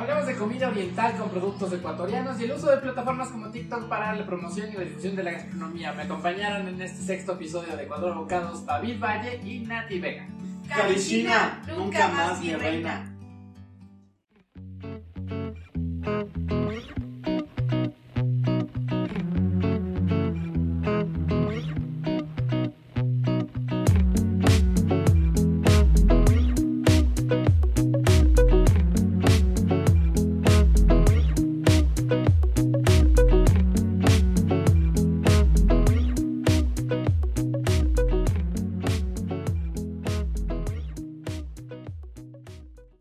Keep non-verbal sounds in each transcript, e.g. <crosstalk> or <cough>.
Hablamos de comida oriental con productos ecuatorianos y el uso de plataformas como TikTok para la promoción y la difusión de la gastronomía. Me acompañaron en este sexto episodio de Ecuador Bocados David Valle y Nati Vega. Carichina, nunca más mi reina.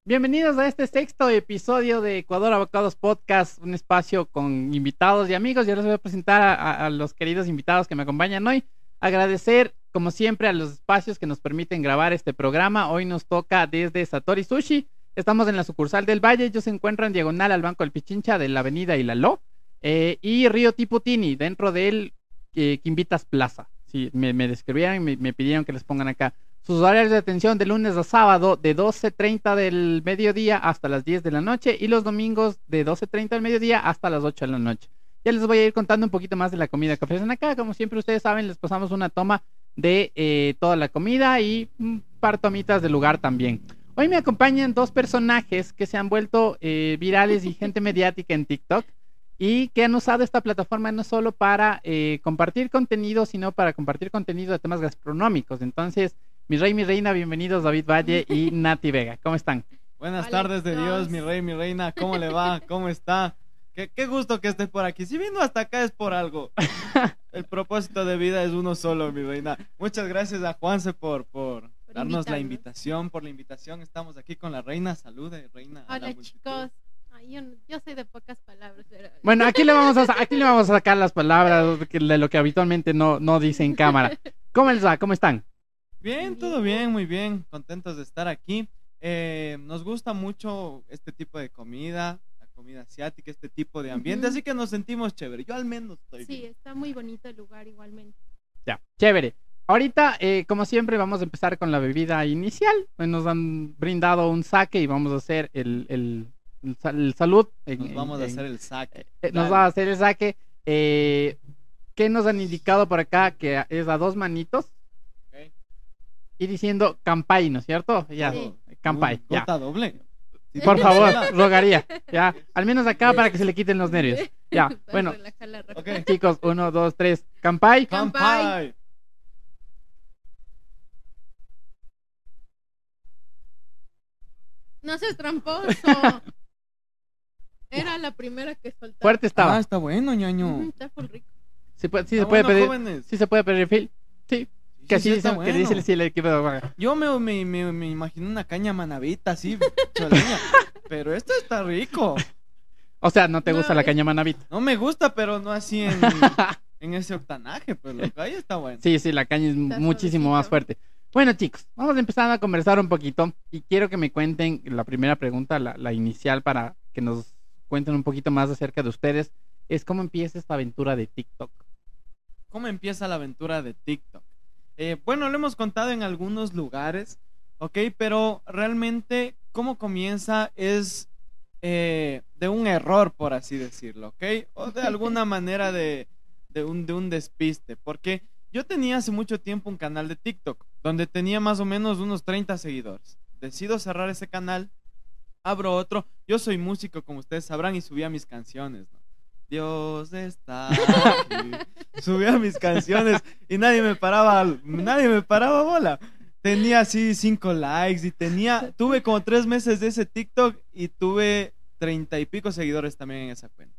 Bienvenidos a este sexto episodio de Ecuador Abocados Podcast, un espacio con invitados y amigos. Yo les voy a presentar a, los queridos invitados que me acompañan hoy. Agradecer, como siempre, a los espacios que nos permiten grabar este programa. Hoy nos toca desde Satori Sushi. Estamos en la sucursal del Valle. Ellos se encuentran diagonal al Banco del Pichincha de la Avenida Ilaló. Eh, y Río Tiputini, dentro del eh, Quimbitas Plaza. Sí, me, me describieron y me, me pidieron que les pongan acá sus horarios de atención de lunes a sábado de 12.30 del mediodía hasta las 10 de la noche y los domingos de 12.30 del mediodía hasta las 8 de la noche. Ya les voy a ir contando un poquito más de la comida que ofrecen acá. Como siempre ustedes saben, les pasamos una toma de eh, toda la comida y un par tomitas del lugar también. Hoy me acompañan dos personajes que se han vuelto eh, virales y gente mediática en TikTok y que han usado esta plataforma no solo para eh, compartir contenido, sino para compartir contenido de temas gastronómicos. Entonces, mi rey, mi reina, bienvenidos David Valle y <laughs> Nati Vega. ¿Cómo están? Buenas Hola, tardes de Dios, mi rey, mi reina. ¿Cómo le va? <laughs> ¿Cómo está? Qué, qué, gusto que estés por aquí. Si vino hasta acá es por algo. <laughs> El propósito de vida es uno solo, mi reina. Muchas gracias a Juanse por, por, por darnos la invitación, por la invitación. Estamos aquí con la reina. Salude, reina. Hola, chicos. Ay, yo, yo, soy de pocas palabras. Pero... Bueno, aquí le, vamos a, aquí le vamos a sacar las palabras de lo que habitualmente no, no dice en cámara. ¿Cómo les va? ¿Cómo están? Bien, todo bien, muy bien, contentos de estar aquí. Eh, nos gusta mucho este tipo de comida, la comida asiática, este tipo de ambiente, uh -huh. así que nos sentimos chévere. Yo al menos estoy. Sí, bien. está muy bonito el lugar igualmente. Ya, chévere. Ahorita, eh, como siempre, vamos a empezar con la bebida inicial. Nos han brindado un saque y vamos a hacer el, el, el, el salud. En, nos vamos en, a hacer el saque. Eh, nos va a hacer el saque. Eh, ¿Qué nos han indicado por acá? Que es a dos manitos y diciendo Campai, ¿no es cierto? Ya, sí. Campai. ya. doble. Sí, Por favor, <laughs> rogaría. Ya, al menos acá para que se le quiten los nervios. Ya, bueno. Okay. Chicos, uno, dos, tres. Campai. Campai. No seas tramposo. <laughs> Era la primera que soltaba. Fuerte estaba. Ah, está bueno, ñaño. Mm, está full rico. Sí, puede, sí se puede pedir. jóvenes. Sí se puede pedir. Sí. Sí, sí, así dicen- que bueno. dice sí, el equipo de Yo me, me, me, me imagino una caña manavita así, choleña. pero esto está rico. O sea, no te gusta No, la caña manavita. No me gusta, pero no así en, <laughs> en ese octanaje, pero lo que ahí está bueno. Sí, sí, la caña es Está muchísimo más fuerte. Bueno, chicos, vamos a empezar a conversar un poquito y quiero que me cuenten la primera pregunta, la, la inicial, para que nos cuenten un poquito más acerca de ustedes. Es cómo empieza esta aventura de TikTok. ¿Cómo empieza la aventura de TikTok? Eh, bueno, lo hemos contado en algunos lugares, ¿ok? Pero realmente cómo comienza es eh, de un error, por así decirlo, ¿ok? O de alguna <laughs> manera de, de, un, de un despiste, porque yo tenía hace mucho tiempo un canal de TikTok, donde tenía más o menos unos 30 seguidores. Decido cerrar ese canal, abro otro, yo soy músico, como ustedes sabrán, y subía mis canciones, ¿no? Dios está <laughs> aquí. Subía mis canciones y nadie me paraba, nadie me paraba bola. Tenía así cinco likes y tenía, tuve como tres meses de ese TikTok y tuve treinta y pico seguidores también en esa cuenta.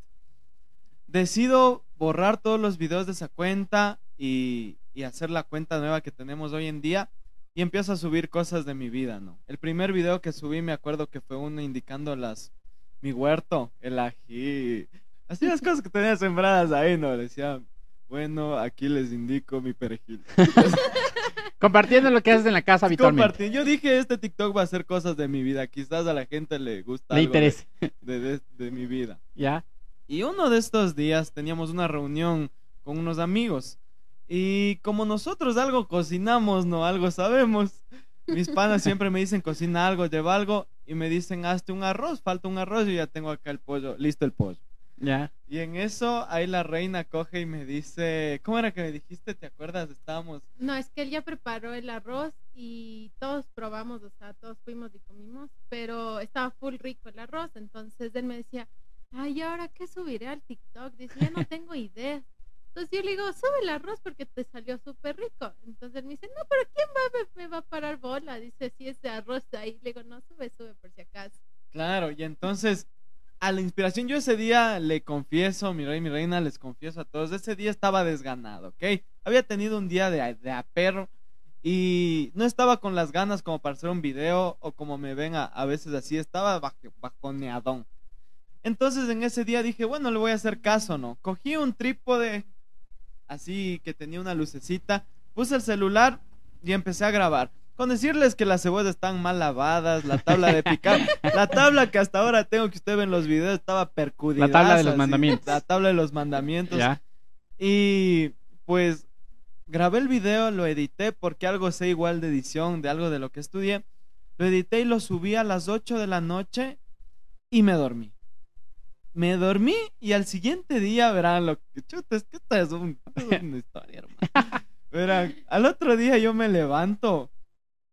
Decido borrar todos los videos de esa cuenta y, y hacer la cuenta nueva que tenemos hoy en día y empiezo a subir cosas de mi vida, ¿no? El primer video que subí me acuerdo que fue uno indicando las mi huerto, el ají, así las cosas que tenía sembradas ahí, ¿no? Le decía, bueno, aquí les indico mi perejil. Compartiendo lo que haces en la casa habitualmente. Compartí. Yo dije, este TikTok va a ser cosas de mi vida. Quizás a la gente le gusta Le algo de- interesa. de, de- de mi vida. ¿Ya? Y uno de estos días teníamos una reunión con unos amigos. Y como nosotros algo cocinamos, no algo sabemos, mis panas siempre me dicen cocina algo, lleva algo y me dicen hazte un arroz, falta un arroz y ya tengo acá el pollo, listo el pollo. Ya. Y en eso ahí la reina coge y me dice, ¿cómo era que me dijiste? ¿Te acuerdas? Estábamos No, es que él ya preparó el arroz y todos probamos, o sea, todos fuimos y comimos, pero estaba full rico el arroz, entonces él me decía, ay, ¿ahora qué subiré al TikTok? Dice, ya no tengo ideas. Entonces yo le digo, sube el arroz porque te salió súper rico. Entonces él me dice, no, pero ¿quién va, me, me va a parar bola? Dice, si ese arroz de ahí. Le digo, no, sube, sube por si acaso. Claro, y entonces a la inspiración yo ese día le confieso, mi rey, mi reina, les confieso a todos, ese día estaba desganado, ¿ok? Había tenido un día de, de aperro y no estaba con las ganas como para hacer un video o como me ven a, a veces así, estaba baj- bajoneadón. Entonces en ese día dije, bueno, le voy a hacer caso, ¿no? Cogí un trípode así que tenía una lucecita, puse el celular y empecé a grabar. Con decirles que las cebollas están mal lavadas, la tabla de picar, la tabla que hasta ahora tengo que usted ve en los videos estaba percudida. La tabla de los mandamientos. La tabla de los mandamientos. Ya. Y pues grabé el video, lo edité porque algo sé igual de edición, de algo de lo que estudié. Lo edité y lo subí a las 8 de la noche y me dormí. Me dormí y al siguiente día verán lo que chuta, es que esta es, un- es una historia, hermano. <laughs> Verán, al otro día yo me levanto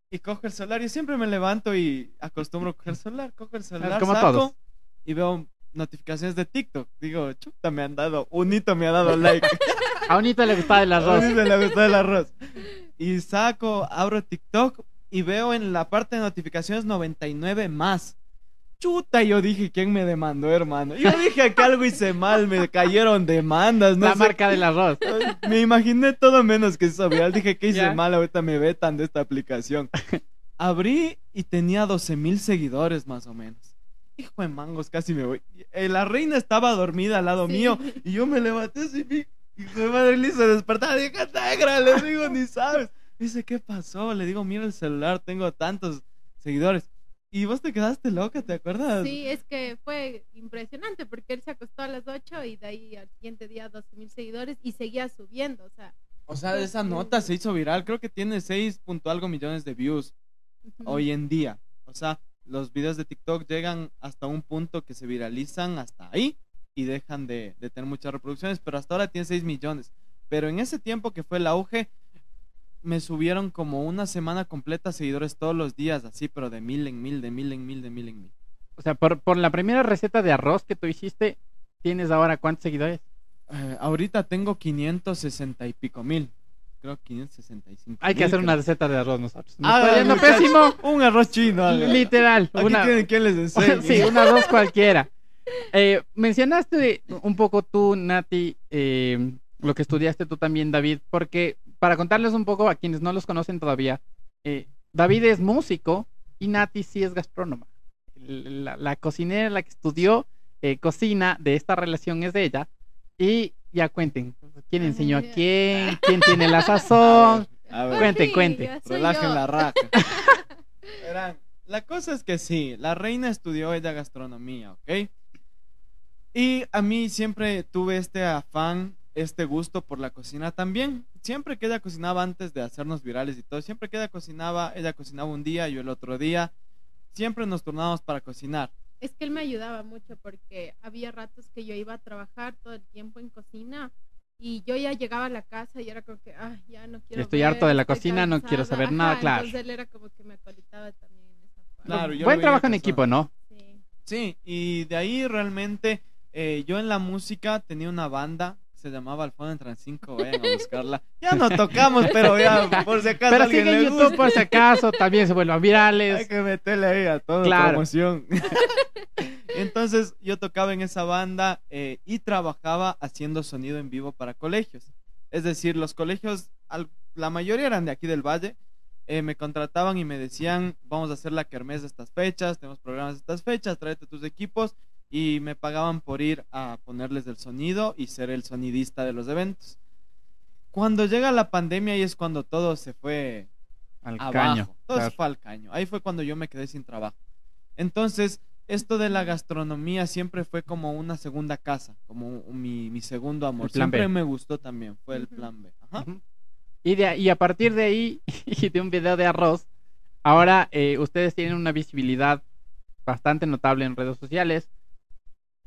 y cojo el celular. Yo siempre me levanto y acostumbro a coger el celular. Cojo el celular, como saco todos. y veo notificaciones de TikTok. Digo, chuta, me han dado, unito me ha dado like. <laughs> A Unito le gustaba el arroz. A me le gustó el arroz. Y saco, abro TikTok y veo en la parte de notificaciones 99 más. Chuta, yo dije, ¿quién me demandó, hermano? Yo dije que algo hice mal, me cayeron demandas, no la sé. marca del arroz. <laughs> Me imaginé todo menos que eso viral. Dije, ¿qué hice Ya. mal? Ahorita me vetan de esta aplicación. Abrí y tenía 12 mil seguidores más o menos. Hijo de mangos, casi me voy. Eh, La reina estaba dormida al lado Sí. mío y yo me levanté así. vi- Hijo de madre, le hice despertar. Dije, negra, le digo, ni sabes. Dice, ¿qué pasó? Le digo, mira el celular, tengo tantos seguidores. Y vos te quedaste loca, ¿te acuerdas? Sí, es que fue impresionante porque él se acostó a las 8 y de ahí al siguiente día 12 mil seguidores y seguía subiendo, o sea. O sea, esa nota se hizo viral. Creo que tiene 6 punto algo millones de views. hoy en día. O sea, los videos de TikTok llegan hasta un punto que se viralizan hasta ahí y dejan de, de tener muchas reproducciones, pero hasta ahora tiene 6 millones. Pero en ese tiempo que fue el auge, me subieron como una semana completa seguidores todos los días, así, pero de mil en mil, de mil en mil, de mil en mil. O sea, por, por la primera receta de arroz que tú hiciste, ¿tienes ahora cuántos seguidores? Eh, ahorita tengo 560 y pico mil. Creo 565. Hay que mil, hacer una receta de arroz nosotros. Nos Ah, está yendo pésimo. Un arroz chino. Literal. Aquí Una, tienen quien les <laughs> enseñe. sí, un arroz cualquiera. Eh, mencionaste un poco tú, Nati, eh, lo que estudiaste tú también, David, porque para contarles un poco a quienes no los conocen todavía, eh, David es músico y Nati sí es gastrónoma. La, la cocinera, la que estudió eh, cocina de esta relación es ella. Y ya cuenten, ¿quién enseñó a quién? <laughs> ¿Quién tiene la sazón? A ver. Cuente, Sí, cuente. ya soy Relajen yo. la raja. <laughs> Verán, la cosa es que sí, la reina estudió ella gastronomía, ¿ok? Y a mí siempre tuve este afán, este gusto por la cocina también. Siempre que ella cocinaba antes de hacernos virales y todo, siempre que ella cocinaba, ella cocinaba un día, yo el otro día. Siempre nos turnábamos para cocinar. Es que él me ayudaba mucho porque había ratos que yo iba a trabajar todo el tiempo en cocina y yo ya llegaba a la casa y era como que, ay, ya no quiero Estoy ver, harto de la cocina, no quiero cansada". saber nada, claro. Entonces él era como que me acolitaba también en esa parte. Claro, yo Buen trabajo en equipo, ¿no? Sí. Sí, y de ahí realmente eh, yo en la música tenía una banda, se llamaba Alfono en Transinco, vayan a buscarla. <laughs> Ya no tocamos, pero ya por si acaso Pero alguien sigue en le YouTube gusta. por si acaso, también se vuelvan Hay virales. que meterle ahí a toda Claro. promoción. <laughs> <laughs> Entonces yo tocaba en esa banda eh, y trabajaba haciendo sonido en vivo para colegios. Es decir, los colegios, al- la mayoría eran de aquí del Valle, eh, me contrataban y me decían, vamos a hacer la kermés de estas fechas, tenemos programas de estas fechas, tráete tus equipos y me pagaban por ir a ponerles el sonido y ser el sonidista de los eventos. Cuando llega la pandemia y es cuando todo se fue Al abajo. caño. Todo claro. se fue al caño. Ahí fue cuando yo me quedé sin trabajo. Entonces, esto de la gastronomía siempre fue como una segunda casa, como un- mi, mi segundo amor. Siempre B. me gustó también, fue el plan B. Ajá. Y, de, y a partir de ahí, <laughs> y de un video de arroz, Ahora eh, ustedes tienen una visibilidad bastante notable en redes sociales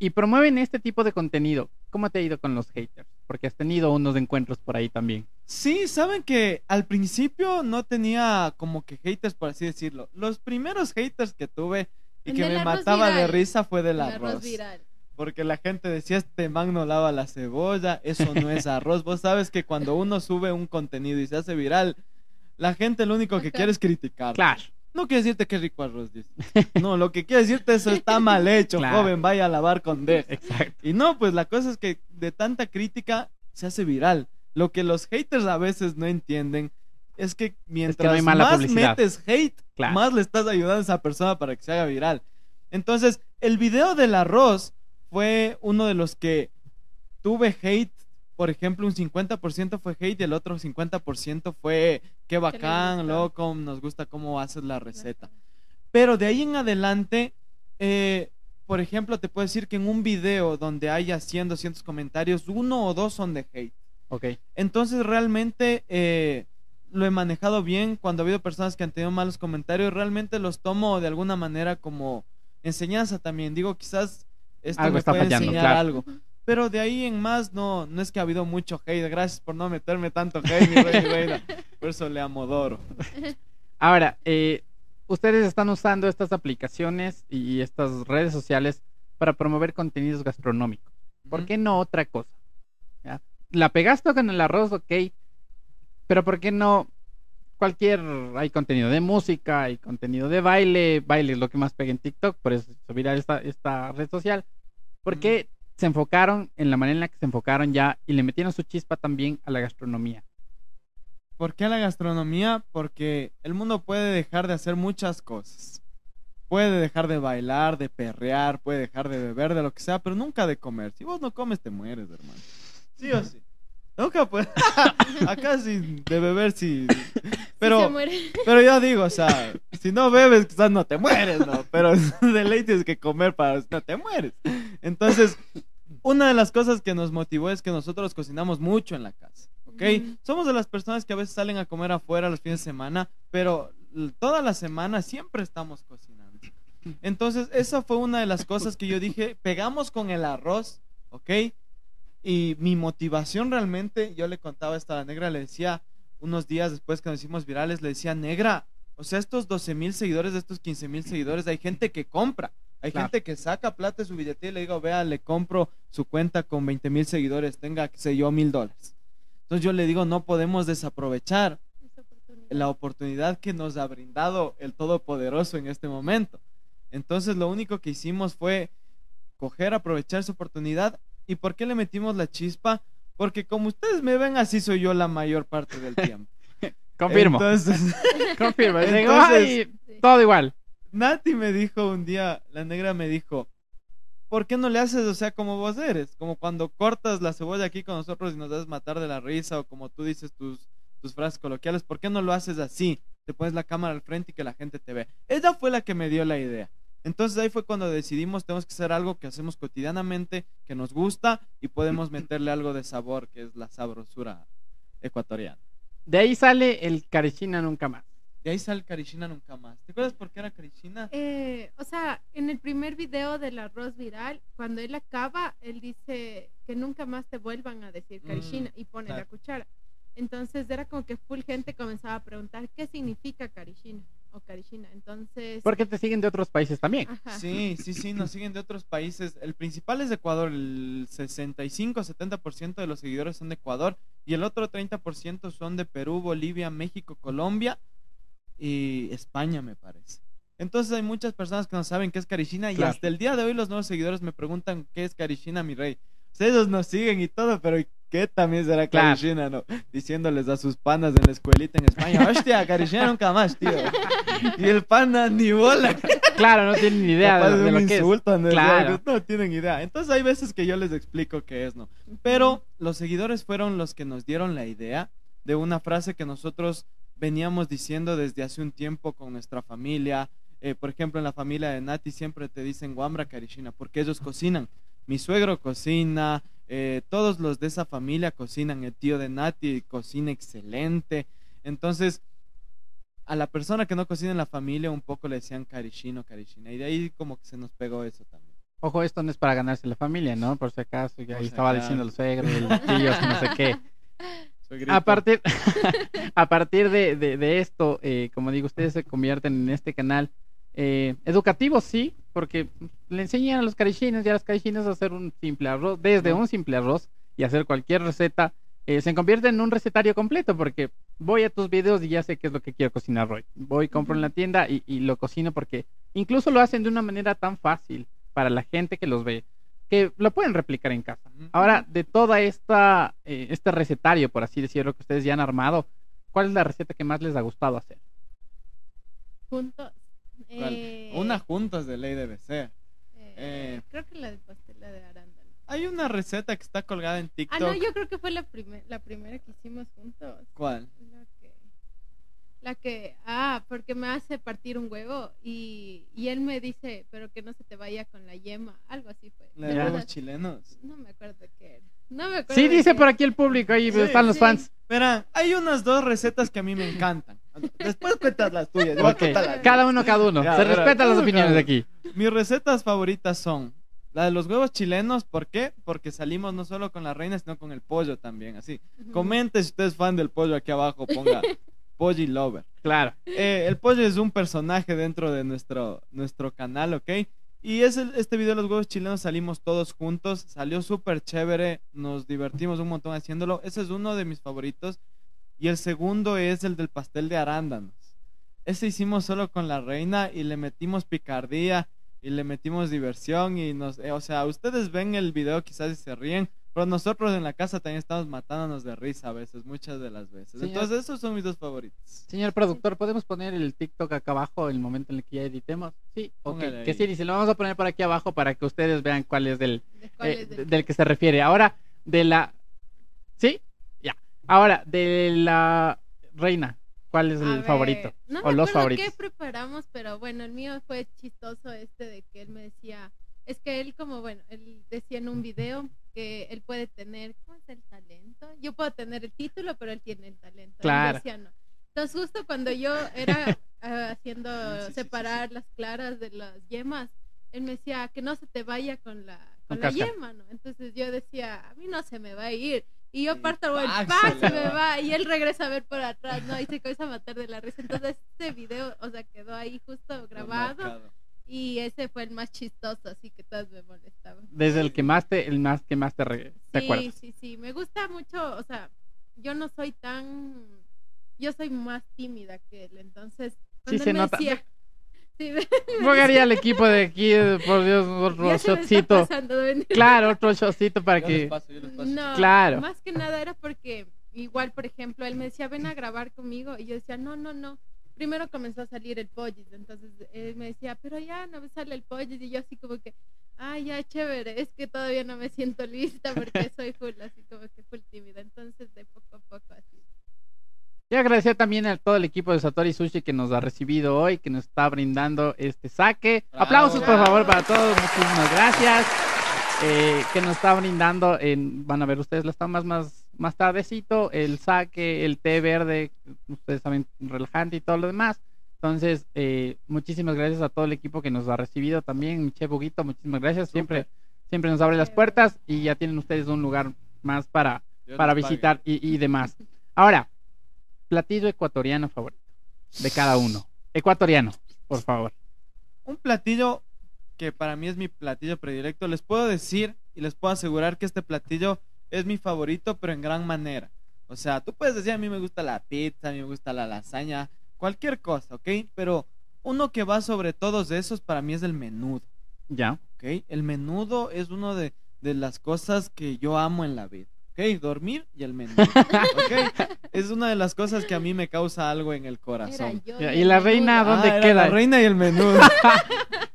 y promueven este tipo de contenido. ¿Cómo te ha ido con los haters? Porque has tenido unos encuentros por ahí también. Sí, saben que al principio no tenía como que haters, por así decirlo. Los primeros haters que tuve y El que me mataba de risa fue del El arroz arroz. viral. Porque la gente decía, este man no lava la cebolla, eso no es <laughs> arroz. Vos sabes que cuando uno sube un contenido y se hace viral, la gente lo único que quiere es criticar. Claro. No quiere decirte que rico arroz, dice. <laughs> No, lo que quiere decirte eso está mal hecho, Claro. joven, vaya a lavar con D. Exacto. Y no, pues la cosa es que de tanta crítica se hace viral. Lo que los haters a veces no entienden es que mientras más publicidad. metes hate, Claro. más le estás ayudando a esa persona para que se haga viral. Entonces, el video del arroz fue uno de los que tuve hate. Por ejemplo, un 50% fue hate y el otro 50% fue qué bacán, loco, nos gusta cómo haces la receta. Pero de ahí en adelante, eh, por ejemplo, te puedo decir que en un video donde haya 100, 200 comentarios, uno o dos son de hate. Ok. Entonces realmente eh, lo he manejado bien. Cuando ha habido personas que han tenido malos comentarios, realmente los tomo de alguna manera como enseñanza también. Digo, quizás esto Algo me está puede fallando, enseñar claro. algo. Pero de ahí en más no, no es que ha habido mucho hate. Gracias por no meterme tanto hate, mi rey, reina. Por eso le amodoro. <laughs> Ahora, eh, ustedes están usando estas aplicaciones y estas redes sociales para promover contenidos gastronómicos. ¿Por qué no otra cosa? ¿Ya? La pegaste con el arroz, ok. Pero ¿por qué no cualquier... Hay contenido de música, hay contenido de baile. Baile es lo que más pega en TikTok, por eso se viral esta, esta red social. ¿Por qué se enfocaron en la manera en la que se enfocaron ya y le metieron su chispa también a la gastronomía? ¿Por qué la gastronomía? Porque el mundo puede dejar de hacer muchas cosas. Puede dejar de bailar, de perrear, puede dejar de beber, de lo que sea, pero nunca de comer. Si vos no comes, te mueres, hermano. Sí o sí. Nunca puede. <laughs> Acá sí, de beber sí. Sí se Pero, muere. pero yo digo, o sea, si no bebes, quizás no te mueres, ¿no? Pero <laughs> de ley tienes que comer para no te mueres. Entonces, una de las cosas que nos motivó es que nosotros cocinamos mucho en la casa, ¿ok? Somos de las personas que a veces salen a comer afuera los fines de semana, pero toda la semana siempre estamos cocinando. Entonces, esa fue una de las cosas que yo dije, pegamos con el arroz, ¿ok? Y mi motivación realmente, yo le contaba esto a la negra, le decía unos días después que nos hicimos virales, le decía, negra, o sea, estos 12 mil seguidores, estos 15 mil seguidores, hay gente que compra, hay Claro. gente que saca plata de su billetera y le digo, vea, le compro su cuenta con 20 mil seguidores, tenga, qué sé yo, mil dólares. Entonces yo le digo, no podemos desaprovechar oportunidad. la oportunidad que nos ha brindado el Todopoderoso en este momento. Entonces lo único que hicimos fue coger, aprovechar esa oportunidad. ¿Y por qué le metimos la chispa? Porque como ustedes me ven, así soy yo la mayor parte del tiempo. <laughs> Confirmo. Entonces, <laughs> Confirmo. <laughs> Digo, Entonces- "Ay, Sí. todo igual. Nati me dijo un día, la negra me dijo, ¿por qué no le haces, o sea, como vos eres? Como cuando cortas la cebolla aquí con nosotros y nos das matar de la risa, o como tú dices tus, tus frases coloquiales, ¿por qué no lo haces así? Te pones la cámara al frente y que la gente te ve. Ella fue la que me dio la idea. Entonces ahí fue cuando decidimos, tenemos que hacer algo que hacemos cotidianamente, que nos gusta y podemos <laughs> meterle algo de sabor, que es la sabrosura ecuatoriana. De ahí sale el Carichina nunca más. De ahí sale Karishina nunca más. ¿Te acuerdas por qué era Karishina? Eh, o sea, en el primer video del arroz viral, cuando él acaba, él dice que nunca más te vuelvan a decir Mm, Karishina y pone claro. la cuchara. Entonces era como que full gente comenzaba a preguntar qué significa Karishina o Karishina. Entonces, Porque te siguen de otros países también. ajá. Sí, sí, sí, nos siguen de otros países. El principal es de Ecuador, el 65-70% de los seguidores son de Ecuador y el otro 30% son de Perú, Bolivia, México, Colombia y España, me parece. Entonces hay muchas personas que no saben qué es Karishina y Claro. hasta el día de hoy los nuevos seguidores me preguntan qué es Karishina, mi rey. Ellos nos siguen y todo, pero ¿qué también será Claro. Karishina, no? Diciéndoles a sus panas en la escuelita en España, hostia, Karishina nunca más, tío. Y el pana ni bola. Claro, no tienen ni idea Capaz de, de lo que es. insulto, ¿no? Claro. No tienen idea. Entonces hay veces que yo les explico qué es, ¿no? Pero los seguidores fueron los que nos dieron la idea de una frase que nosotros veníamos diciendo desde hace un tiempo con nuestra familia. Eh, por ejemplo, en la familia de Nati siempre te dicen Guambra Karishina, porque ellos cocinan. Mi suegro cocina, eh, todos los de esa familia cocinan. El tío de Nati cocina excelente. Entonces, a la persona que no cocina en la familia un poco le decían carishino, carishina. Y de ahí como que se nos pegó eso también. Ojo, esto no es para ganarse la familia, ¿no? Por si acaso, ya estaba acaso. diciendo el suegro, el tío, no sé qué. <laughs> A partir, <laughs> <laughs> a partir de, de- de esto, eh, como digo, ustedes se convierten en este canal eh, educativo, sí, porque le enseñan a los carichinos y a las carichinas a hacer un simple arroz, desde un simple arroz y hacer cualquier receta, eh, se convierte en un recetario completo, porque voy a tus videos y ya sé qué es lo que quiero cocinar hoy. Voy, compro en la tienda y, y lo cocino porque incluso lo hacen de una manera tan fácil para la gente que los ve, que lo pueden replicar en casa. Ahora, de toda esta, eh, este recetario, por así decirlo, que ustedes ya han armado, ¿cuál es la receta que más les ha gustado hacer? Juntos. ¿Cuál? Eh, Una juntas de ley debe ser. eh, eh. Creo que la de pastela de arándano. Hay una receta que está colgada en Ah, TikTok. no, yo creo que fue la, primer, la primera que hicimos juntos. ¿Cuál? La la que, ah, porque me hace partir un huevo y, y él me dice, pero que no se te vaya con la yema, algo así fue. La ¿Te de acuerdas? chilenos. No me acuerdo qué era. No me acuerdo. Sí, de dice qué por aquí el público, ahí Sí, están los sí. fans. Verán, hay unas dos recetas que a mí me encantan. Después cuentas las tuyas. yo voy a Ok, contar las cada uno, cada uno. Ya, Se respetan las opiniones cada aquí. Mis recetas favoritas son la de los huevos chilenos. ¿Por qué? Porque salimos no solo con la reina, sino con el pollo también. Así. Comente si usted es fan del pollo aquí abajo. Ponga <laughs> Pollo Lover. Claro. Eh, el pollo es un personaje dentro de nuestro, nuestro canal, ¿ok? Y es el- este video de los huevos chilenos salimos todos juntos. Salió súper chévere. Nos divertimos un montón haciéndolo. Ese es uno de mis favoritos. Y el segundo es el del pastel de arándanos. Ese hicimos solo con la reina y le metimos picardía y le metimos diversión y nos, eh, o sea, ustedes ven el video quizás y se ríen, pero nosotros en la casa también estamos matándonos de risa a veces, muchas de las veces. Señor- Entonces esos son mis dos favoritos. Señor productor, ¿podemos poner el TikTok acá abajo el momento en el que ya editemos? Sí, ok. Que sí, dice, lo vamos a poner por aquí abajo para que ustedes vean cuál es del, ¿De cuál eh, es del- del que se refiere. Ahora, de la... ¿Sí? Ya. Ahora, de la reina, ¿cuál es A el ver, favorito? No o me los acuerdo favoritos. qué preparamos, pero bueno, el mío fue chistoso este de que él me decía, es que él como, bueno, él decía en un video que él puede tener, ¿cómo es el talento? Yo puedo tener el título, pero él tiene el talento. Claro. decía no. Entonces justo cuando yo era <laughs> ah, haciendo Sí, sí, sí, separar las claras de las yemas, él me decía que no se te vaya con la, Con con la yema, ¿no? Entonces yo decía, a mí no se me va a ir. Y yo parto el ¡pac! ¡pac! se me va. Y él regresa a ver por atrás, ¿no? Y se comienza a matar de la risa. Entonces este video, o sea, quedó ahí justo grabado. Marcado. Y ese fue el más chistoso, así que todos me molestaban. Desde el que más te, el más que más te, re- te Sí, acuerdas. sí, sí. Me gusta mucho, o sea, yo no soy tan. Yo soy más tímida que él, entonces. Cuando se nota. decía. Sí, <laughs> Rogaría al equipo de aquí, por Dios, otro shotcito. Claro, otro shotcito para Yo les que... paso, yo les paso. No, Claro. más que nada era porque, igual, por ejemplo, él me decía, ven a grabar conmigo, y yo decía, no, no, no. Primero comenzó a salir el pollis, entonces él me decía, pero ya no me sale el pollis, y yo así como que, ah, ya, chévere, es que todavía no me siento lista porque <laughs> soy full, así como que full tímida, entonces de poco a poco así. Y agradecer también a todo el equipo de Satori Sushi que nos ha recibido hoy, que nos está brindando este saque. Bravo. Aplausos, por favor, para todos. Muchísimas gracias. Eh, que nos está brindando, en, van a ver ustedes las tomas más, más tardecito, el saque, el té verde, ustedes saben, relajante y todo lo demás. Entonces, eh, muchísimas gracias a todo el equipo que nos ha recibido también. Mi Chef Huguito, muchísimas gracias. Siempre, siempre nos abre las puertas y ya tienen ustedes un lugar más para, Dios para visitar y, y demás. Ahora, platillo ecuatoriano favorito de cada uno. Ecuatoriano, por favor. Un platillo que para mí es mi platillo predilecto. Les puedo decir y les puedo asegurar que este platillo es mi favorito, pero en gran manera. O sea, tú puedes decir a mí me gusta la pizza, a mí me gusta la lasaña, cualquier cosa, ¿ok? Pero uno que va sobre todos esos para mí es el menudo, Ya. ¿ok? El menudo es uno de, de las cosas que yo amo en la vida, ¿ok? Dormir y el menudo, ¿ok? <laughs> Es una de las cosas que a mí me causa algo en el corazón. yo y ¿y el la menudo. reina dónde Ah, era queda? La reina y el menudo. <laughs>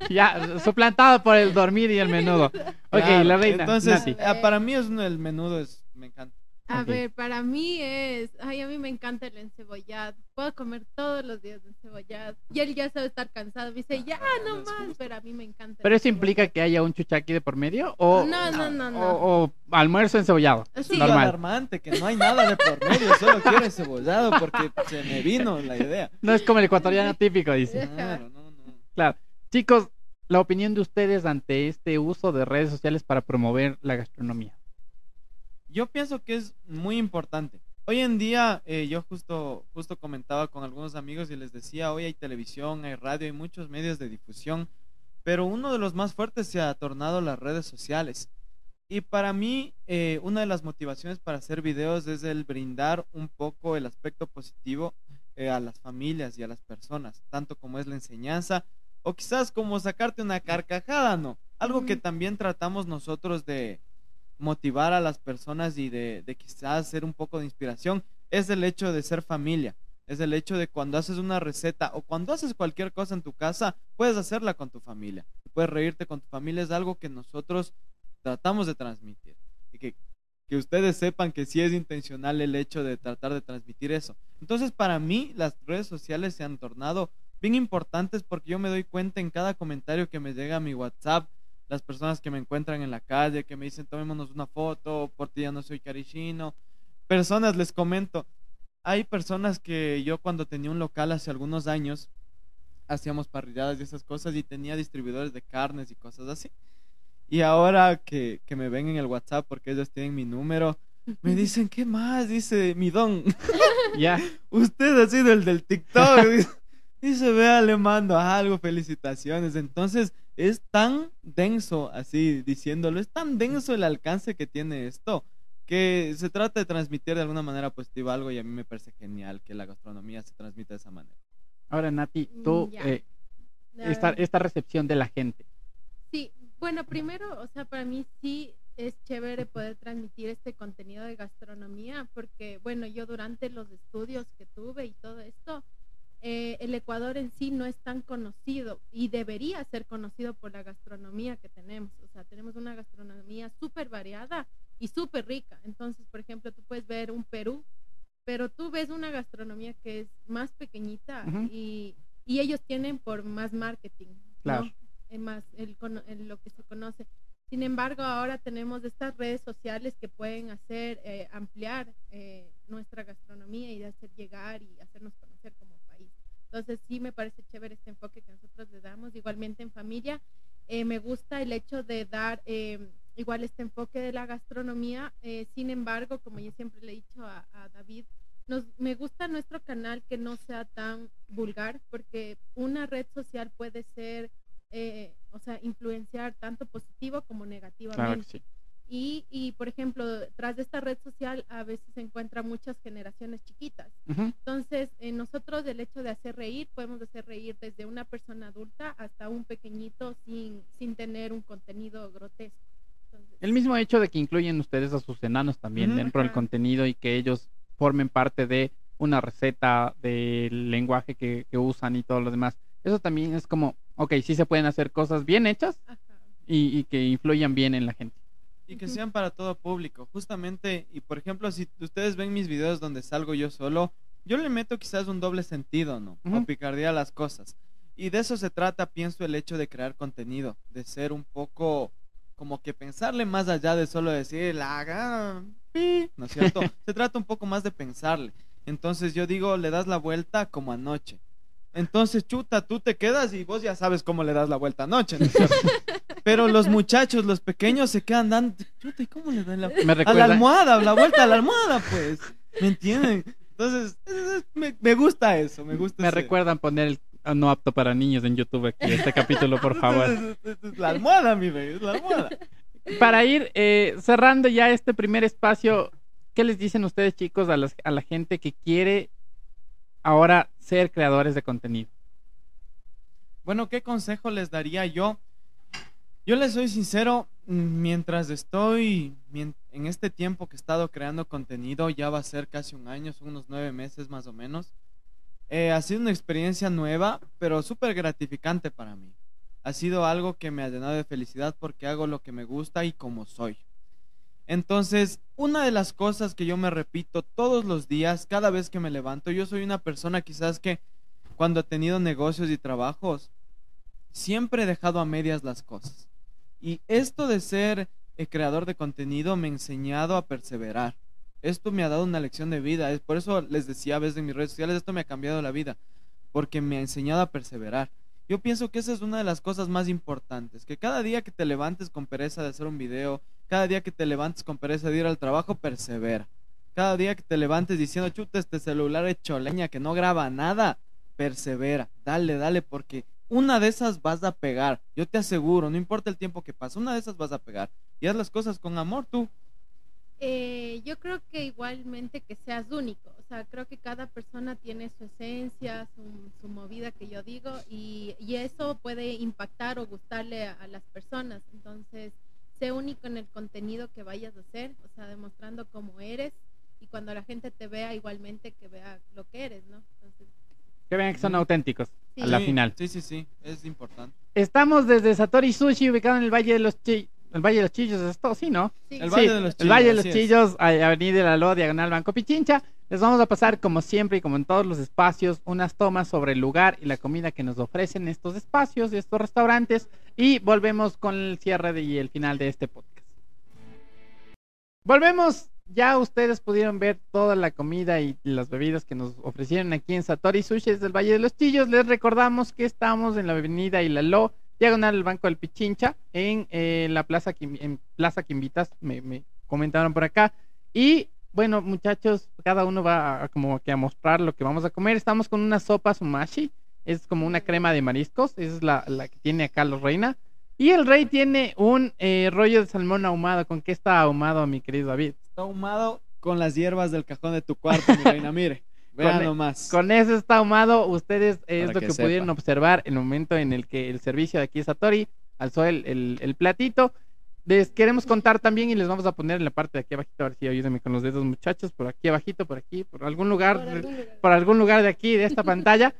Ya, suplantado por el dormir y el menudo. Ok, Claro, la reina. Entonces, Nati. eh, para mí es uno, el menudo es, me encanta. A ver, para mí es, ay, a mí me encanta el encebollado. Puedo comer todos los días de encebollado. Y él ya sabe estar cansado. Me dice, ya, no más, pero a mí me encanta. ¿Pero eso implica encebollado. que haya un chuchaqui de por medio? O, No, no, no, no. o, o almuerzo encebollado. Sí. es Normal. alarmante, que no hay nada de por medio, solo quiero cebollado porque se me vino la idea. No es como el ecuatoriano típico, dice. Claro, no, no. Claro. Chicos, la opinión de ustedes ante este uso de redes sociales para promover la gastronomía. Yo pienso que es muy importante. Hoy en día, eh, yo justo, justo comentaba con algunos amigos y les decía, hoy hay televisión, hay radio, hay muchos medios de difusión, pero uno de los más fuertes se ha tornado las redes sociales. Y para mí, eh, una de las motivaciones para hacer videos es el brindar un poco el aspecto positivo eh, a las familias y a las personas, tanto como es la enseñanza, o quizás como sacarte una carcajada, ¿no? Algo que también tratamos nosotros de motivar a las personas y de, de quizás ser un poco de inspiración, es el hecho de ser familia. Es el hecho de cuando haces una receta o cuando haces cualquier cosa en tu casa, puedes hacerla con tu familia. Puedes reírte con tu familia, es algo que nosotros tratamos de transmitir. Y que, que ustedes sepan que sí es intencional el hecho de tratar de transmitir eso. Entonces, para mí, las redes sociales se han tornado bien importantes porque yo me doy cuenta en cada comentario que me llega a mi WhatsApp, las personas que me encuentran en la calle, que me dicen, tomémonos una foto, por ti ya no soy carichino. Personas, les comento, hay personas que yo cuando tenía un local hace algunos años, hacíamos parrilladas y esas cosas y tenía distribuidores de carnes y cosas así. Y ahora que, que me ven en el WhatsApp porque ellos tienen mi número, me dicen, ¿qué más? Dice, mi don, <laughs> Ya. usted ha sido el del TikTok. Dice, <laughs> Dice, vea, le mando algo, felicitaciones. Entonces, es tan denso, así diciéndolo, es tan denso el alcance que tiene esto, que se trata de transmitir de alguna manera positiva algo y a mí me parece genial que la gastronomía se transmita de esa manera. Ahora, Nati, tú, Mm, ya. eh, esta, esta recepción de la gente. Sí, bueno, primero, o sea, para mí sí es chévere poder transmitir este contenido de gastronomía, porque, bueno, yo durante los estudios que tuve y todo esto, eh, el Ecuador en sí no es tan conocido y debería ser conocido por la gastronomía que tenemos. O sea, tenemos una gastronomía súper variada y súper rica. Entonces, por ejemplo, tú puedes ver un Perú, pero tú ves una gastronomía que es más pequeñita y, y ellos tienen por más marketing. ¿no? Claro. en más el, lo que se conoce. Sin embargo, ahora tenemos estas redes sociales que pueden hacer eh, ampliar eh, nuestra gastronomía y hacer llegar y hacernos conocer como. Entonces, sí me parece chévere este enfoque que nosotros le damos. Igualmente en familia, eh, me gusta el hecho de dar eh, igual este enfoque de la gastronomía. Eh, sin embargo, como yo siempre le he dicho a, a David, nos, me gusta nuestro canal que no sea tan vulgar, porque una red social puede ser eh, o sea, influenciar tanto positivo como Claro negativamente. sí. Y, y, por ejemplo, tras de esta red social a veces se encuentran muchas generaciones chiquitas. Entonces, eh, nosotros el hecho de hacer reír, podemos hacer reír desde una persona adulta hasta un pequeñito sin, sin tener un contenido grotesco. Entonces, El mismo hecho de que incluyen ustedes a sus enanos también dentro del contenido y que ellos formen parte de una receta del lenguaje que, que usan y todo lo demás. Eso también es como, ok, sí se pueden hacer cosas bien hechas y, y que influyan bien en la gente. Y que sean para todo público. Justamente, y por ejemplo, si ustedes ven mis videos donde salgo yo solo, yo le meto quizás un doble sentido, ¿no? Ujú. O picardía a las cosas. Y de eso se trata, pienso, el hecho de crear contenido, de ser un poco como que pensarle más allá de solo decir, la haga, pi", ¿no es cierto? <laughs> se trata un poco más de pensarle. Entonces yo digo, le das la vuelta como anoche. Entonces, chuta, tú te quedas y vos ya sabes cómo le das la vuelta anoche, ¿no es cierto? Pero los muchachos, los pequeños, se quedan dando, chuta, ¿y cómo le dan la Me a la almohada, la vuelta a la almohada, pues. ¿Me entienden? Entonces, es- es- me, me gusta eso, me gusta me ese- recuerdan poner el ah, no apto para niños en YouTube aquí, este capítulo, por favor. Es- La almohada, mi rey, es la almohada. Para ir eh, cerrando ya este primer espacio, ¿qué les dicen ustedes, chicos, a, las- a la gente que quiere ahora ser creadores de contenido? Bueno, ¿qué consejo les daría yo? Yo les soy sincero, mm, mientras estoy en este tiempo que he estado creando contenido, ya va a ser casi un año, son unos nueve meses más o menos. eh, ha sido una experiencia nueva, pero súper gratificante para mí. Ha sido algo que me ha llenado de felicidad porque hago lo que me gusta y como soy. Entonces, una de las cosas que yo me repito todos los días, cada vez que me levanto, yo soy una persona quizás que cuando he tenido negocios y trabajos, siempre he dejado a medias las cosas. Y esto de ser eh, creador de contenido me ha enseñado a perseverar. Esto me ha dado una lección de vida. Es por eso les decía a veces en mis redes sociales, esto me ha cambiado la vida, porque me ha enseñado a perseverar. Yo pienso que esa es una de las cosas más importantes, que cada día que te levantes con pereza de hacer un video, cada día que te levantes con pereza de ir al trabajo, persevera. Cada día que te levantes diciendo, chuta, este celular hecho leña que no graba nada, persevera. Dale, dale, porque una de esas vas a pegar. Yo te aseguro, no importa el tiempo que pase, una de esas vas a pegar. Y haz las cosas con amor tú. Eh, yo creo que igualmente que seas único, o sea, creo que cada persona tiene su esencia, su, movida que yo digo, y, eso puede impactar o gustarle a, las personas. Entonces, sé único en el contenido que vayas a hacer, o sea, demostrando cómo eres, y cuando la gente te vea, igualmente que vea lo que eres, ¿no? Entonces, que vean que son auténticos a la final. Sí, sí, sí, es importante. Estamos desde Satori Sushi, ubicado en el Valle de los Chillos. El Valle de los Chillos, es todo, sí, ¿no? El Valle de los Chillos. El Valle de los Chillos, Avenida de la Lo, Diagonal Banco Pichincha. Les vamos a pasar, como siempre y como en todos los espacios, unas tomas sobre el lugar y la comida que nos ofrecen estos espacios y estos restaurantes. Y volvemos con el cierre y el final de este podcast. Volvemos ya ustedes pudieron ver toda la comida y las bebidas que nos ofrecieron aquí en Satori Sushi desde el Valle de los Chillos. Les recordamos que estamos en la avenida Ilalo, diagonal al Banco del Pichincha, en eh, la plaza en Plaza que invitas, me, comentaron por acá. Y bueno, muchachos, cada uno va a, como que a mostrar lo que vamos a comer. Estamos con una sopa sumashi, es como una crema de mariscos, es la, la que tiene acá los reina. Y el rey tiene un eh, rollo de salmón ahumado. ¿Con qué está ahumado, mi querido David? Está ahumado con las hierbas del cajón de tu cuarto, mi reina. Mire, <laughs> vean e- nomás. Con eso está ahumado. Ustedes es lo que, pudieron observar el momento en el que el servicio de aquí Satori alzó el, el, platito. Les queremos contar también y les vamos a poner en la parte de aquí abajito, a ver si ayúdenme con los dedos muchachos, por aquí abajito, por aquí, por algún lugar, por algún lugar, por algún lugar de aquí, de esta <laughs> pantalla.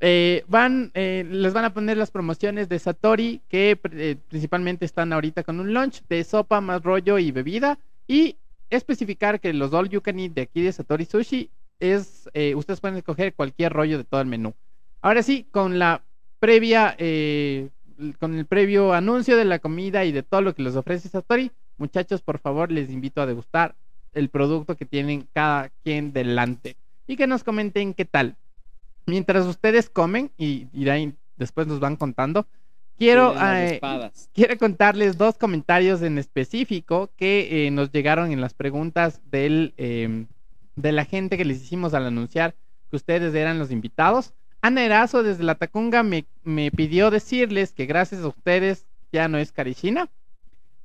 Eh, van, eh, les van a poner las promociones de Satori, que eh, principalmente están ahorita con un lunch de sopa más rollo y bebida. Y especificar que los all you can eat de aquí de Satori Sushi es, ustedes pueden escoger cualquier rollo de todo el menú. Ahora sí, con la previa, con el previo anuncio de la comida y de todo lo que les ofrece Satori, muchachos, por favor, les invito a degustar el producto que tienen cada quien delante. Y que nos comenten qué tal. Mientras ustedes comen y, después nos van contando, quiero, eh, quiero contarles dos comentarios en específico que eh, nos llegaron en las preguntas del, em, de la gente que les hicimos al anunciar que ustedes eran los invitados. Ana Erazo desde la Tacunga me, me pidió decirles que gracias a ustedes ya no es Karishina.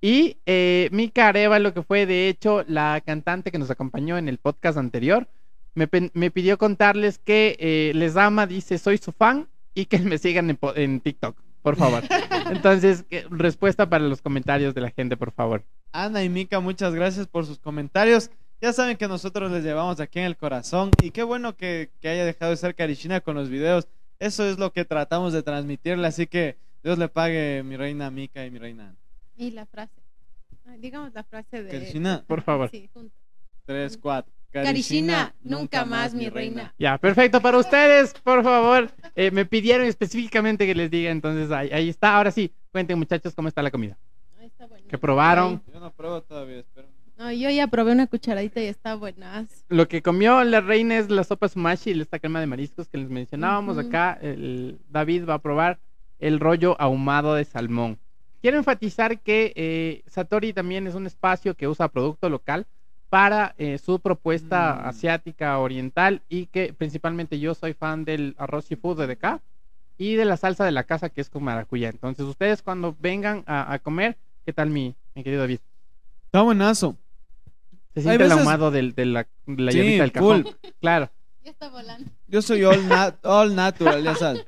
Y eh, Mika lo que fue de hecho la cantante que nos acompañó en el podcast anterior, me, pidió contarles que eh, les ama, dice, soy su fan y que me sigan en, TikTok, por favor. <laughs> Entonces, respuesta para los comentarios de la gente, por favor. Ana y Mika, muchas gracias por sus comentarios. Ya saben que nosotros les llevamos aquí en el corazón y qué bueno que, haya dejado de ser Karishina con los videos. Eso es lo que tratamos de transmitirle, así que Dios le pague mi reina Mika y mi reina. Y la frase. Digamos la frase de... Karishina, por favor. Sí, Tres, cuatro. Karishina, nunca más mi reina. Ya, perfecto. Para ustedes, por favor, eh, me pidieron específicamente que les diga, entonces ahí, está. Ahora sí, cuenten muchachos cómo está la comida. Está ¿Qué probaron? Yo no pruebo todavía, espero. No, yo ya probé una cucharadita y está buenas. Lo que comió la reina es la sopa sumashi y esta crema de mariscos que les mencionábamos acá. El, David va a probar el rollo ahumado de salmón. Quiero enfatizar que eh, Satori también es un espacio que usa producto local para eh, su propuesta mm. asiática oriental y que principalmente yo soy fan del arroz y food de acá y de la salsa de la casa que es con maracuyá. Entonces ustedes cuando vengan a, comer, ¿qué tal mi, mi, querido David? Está buenazo. Se siente el ahumado del, de la, la del cajón. Claro. Ya está volando. Yo soy all, all natural, ya sabes.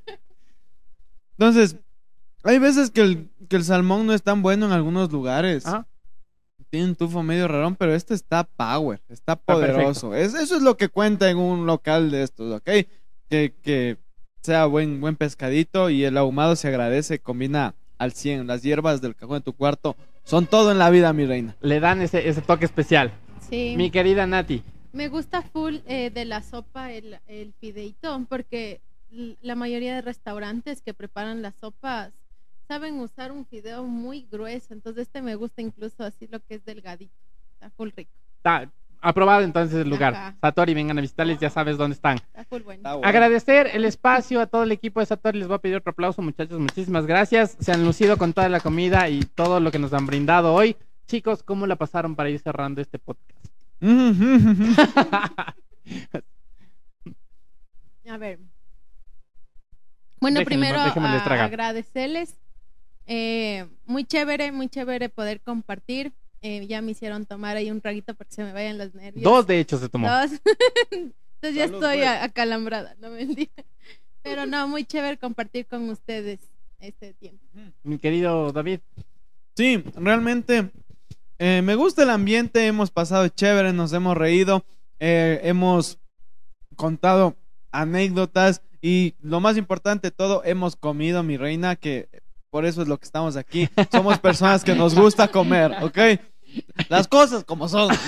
Entonces, hay veces que el, que el salmón no es tan bueno en algunos lugares. Ajá tiene un tufo medio rarón, pero este está power, está poderoso. eso es lo que cuenta en un local de estos, ¿ok? Que, que sea buen, buen pescadito y el ahumado se agradece, combina al 100. Las hierbas del cajón de tu cuarto, son todo en la vida, mi reina. Le dan ese, ese toque especial. Sí. Mi querida Nati. Me gusta full eh, de la sopa el, el fideito, porque la mayoría de restaurantes que preparan las sopas saben usar un fideo muy grueso, entonces este me gusta incluso así lo que es delgadito, está full rico, Está aprobado entonces el lugar. Ajá. Satori, vengan a visitarles, ya sabes dónde están. está full bueno. Está bueno. Agradecer el espacio a todo el equipo de Satori. Les voy a pedir otro aplauso, muchachos. Muchísimas gracias. Se han lucido con toda la comida y todo lo que nos han brindado hoy. Chicos, ¿cómo la pasaron para ir cerrando este podcast? <laughs> A ver. Bueno, Déjenme- primero a- agradecerles. Eh, muy chévere, muy chévere poder compartir. Eh, ya me hicieron tomar ahí un traguito para que se me vayan los nervios. Dos, de hecho, se tomó. Dos. <laughs> Entonces ya Salud, estoy pues. acalambrada, no mentira. Pero no, muy chévere compartir con ustedes este tiempo. Mi querido David. Sí, realmente eh, me gusta el ambiente, hemos pasado chévere, nos hemos reído, eh, hemos contado anécdotas y lo más importante de todo, hemos comido, mi reina, que por eso es lo que estamos aquí. Somos personas que nos gusta comer, ¿ok? Las cosas como son. <laughs>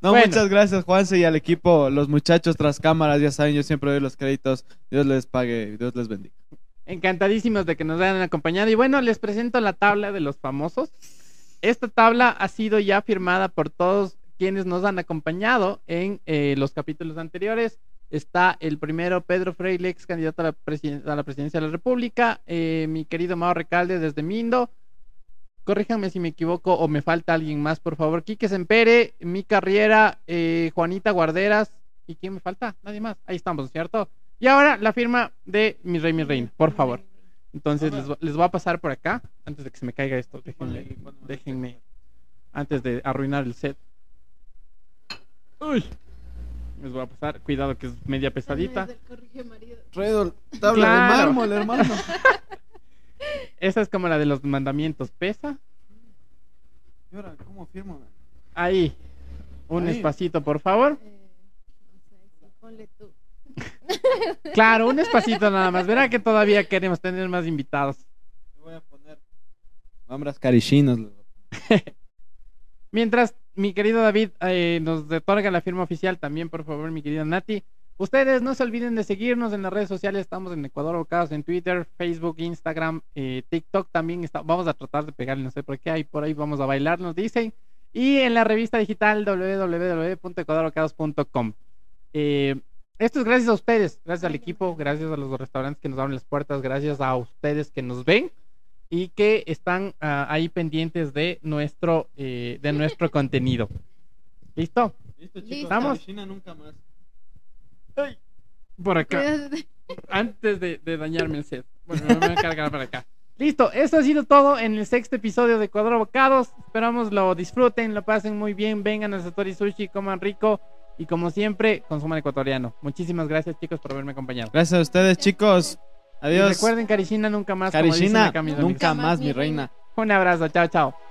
No, Bueno. muchas gracias, Juanse, y al equipo, los muchachos tras cámaras, ya saben, yo siempre doy los créditos. Dios les pague, Dios les bendiga. Encantadísimos de que nos hayan acompañado. Y bueno, les presento la tabla de los famosos. Esta tabla ha sido ya firmada por todos quienes nos han acompañado en eh, los capítulos anteriores. Está el primero, Pedro Freire, ex candidato a la, a la presidencia de la República. eh, mi querido Mao Recalde desde Mindo. Corríjanme si me equivoco o me falta alguien más, por favor. Quique Sempere, mi carrera, eh, Juanita Guarderas. ¿Y quién me falta? Nadie más. Ahí estamos, ¿cierto? Y ahora la firma de mi rey, mi reina, por favor. Entonces les, les voy a pasar por acá, antes de que se me caiga esto. Déjenme, déjenme, antes de arruinar el set. Uy. Les voy a pasar, cuidado que es media pesadita. Redol, tabla Claro. de mármol, hermano. <laughs> Esa es como la de los mandamientos. ¿Pesa? ¿Y ahora cómo firmo? Ahí. Un Ahí. espacito, por favor. Eh, no sé, sí, ponle tú. Claro, un espacito nada más. Verá que todavía queremos tener más invitados. Voy a poner nombres carichinos. <laughs> Mientras mi querido David eh, nos otorga la firma oficial también, por favor, mi querida Nati. Ustedes no se olviden de seguirnos en las redes sociales. Estamos en Ecuador Bocados en Twitter, Facebook, Instagram, eh, TikTok también. Está, vamos a tratar de pegarle, no sé por qué. Ahí por ahí vamos a bailar, nos dicen. Y en la revista digital www.ecuadorbocados.com. Eh, esto es gracias a ustedes, gracias al equipo, gracias a los restaurantes que nos abren las puertas, gracias a ustedes que nos ven y que están ah, ahí pendientes de nuestro eh, de nuestro contenido. ¿Listo? Listo, chicos, ¿Estamos? Nunca más. Por acá, <laughs> antes de, de dañarme el set. Bueno, me voy a cargar para acá. <laughs> Listo, eso ha sido todo en el sexto episodio de Cuadro Bocados. Esperamos lo disfruten, lo pasen muy bien, vengan a Satori Sushi, coman rico y como siempre, consuman ecuatoriano. Muchísimas gracias chicos por haberme acompañado. Gracias a ustedes, chicos. Y Adiós. recuerden, Carichina nunca más. amigos. nunca más, mi reina. Un abrazo, chao, chao.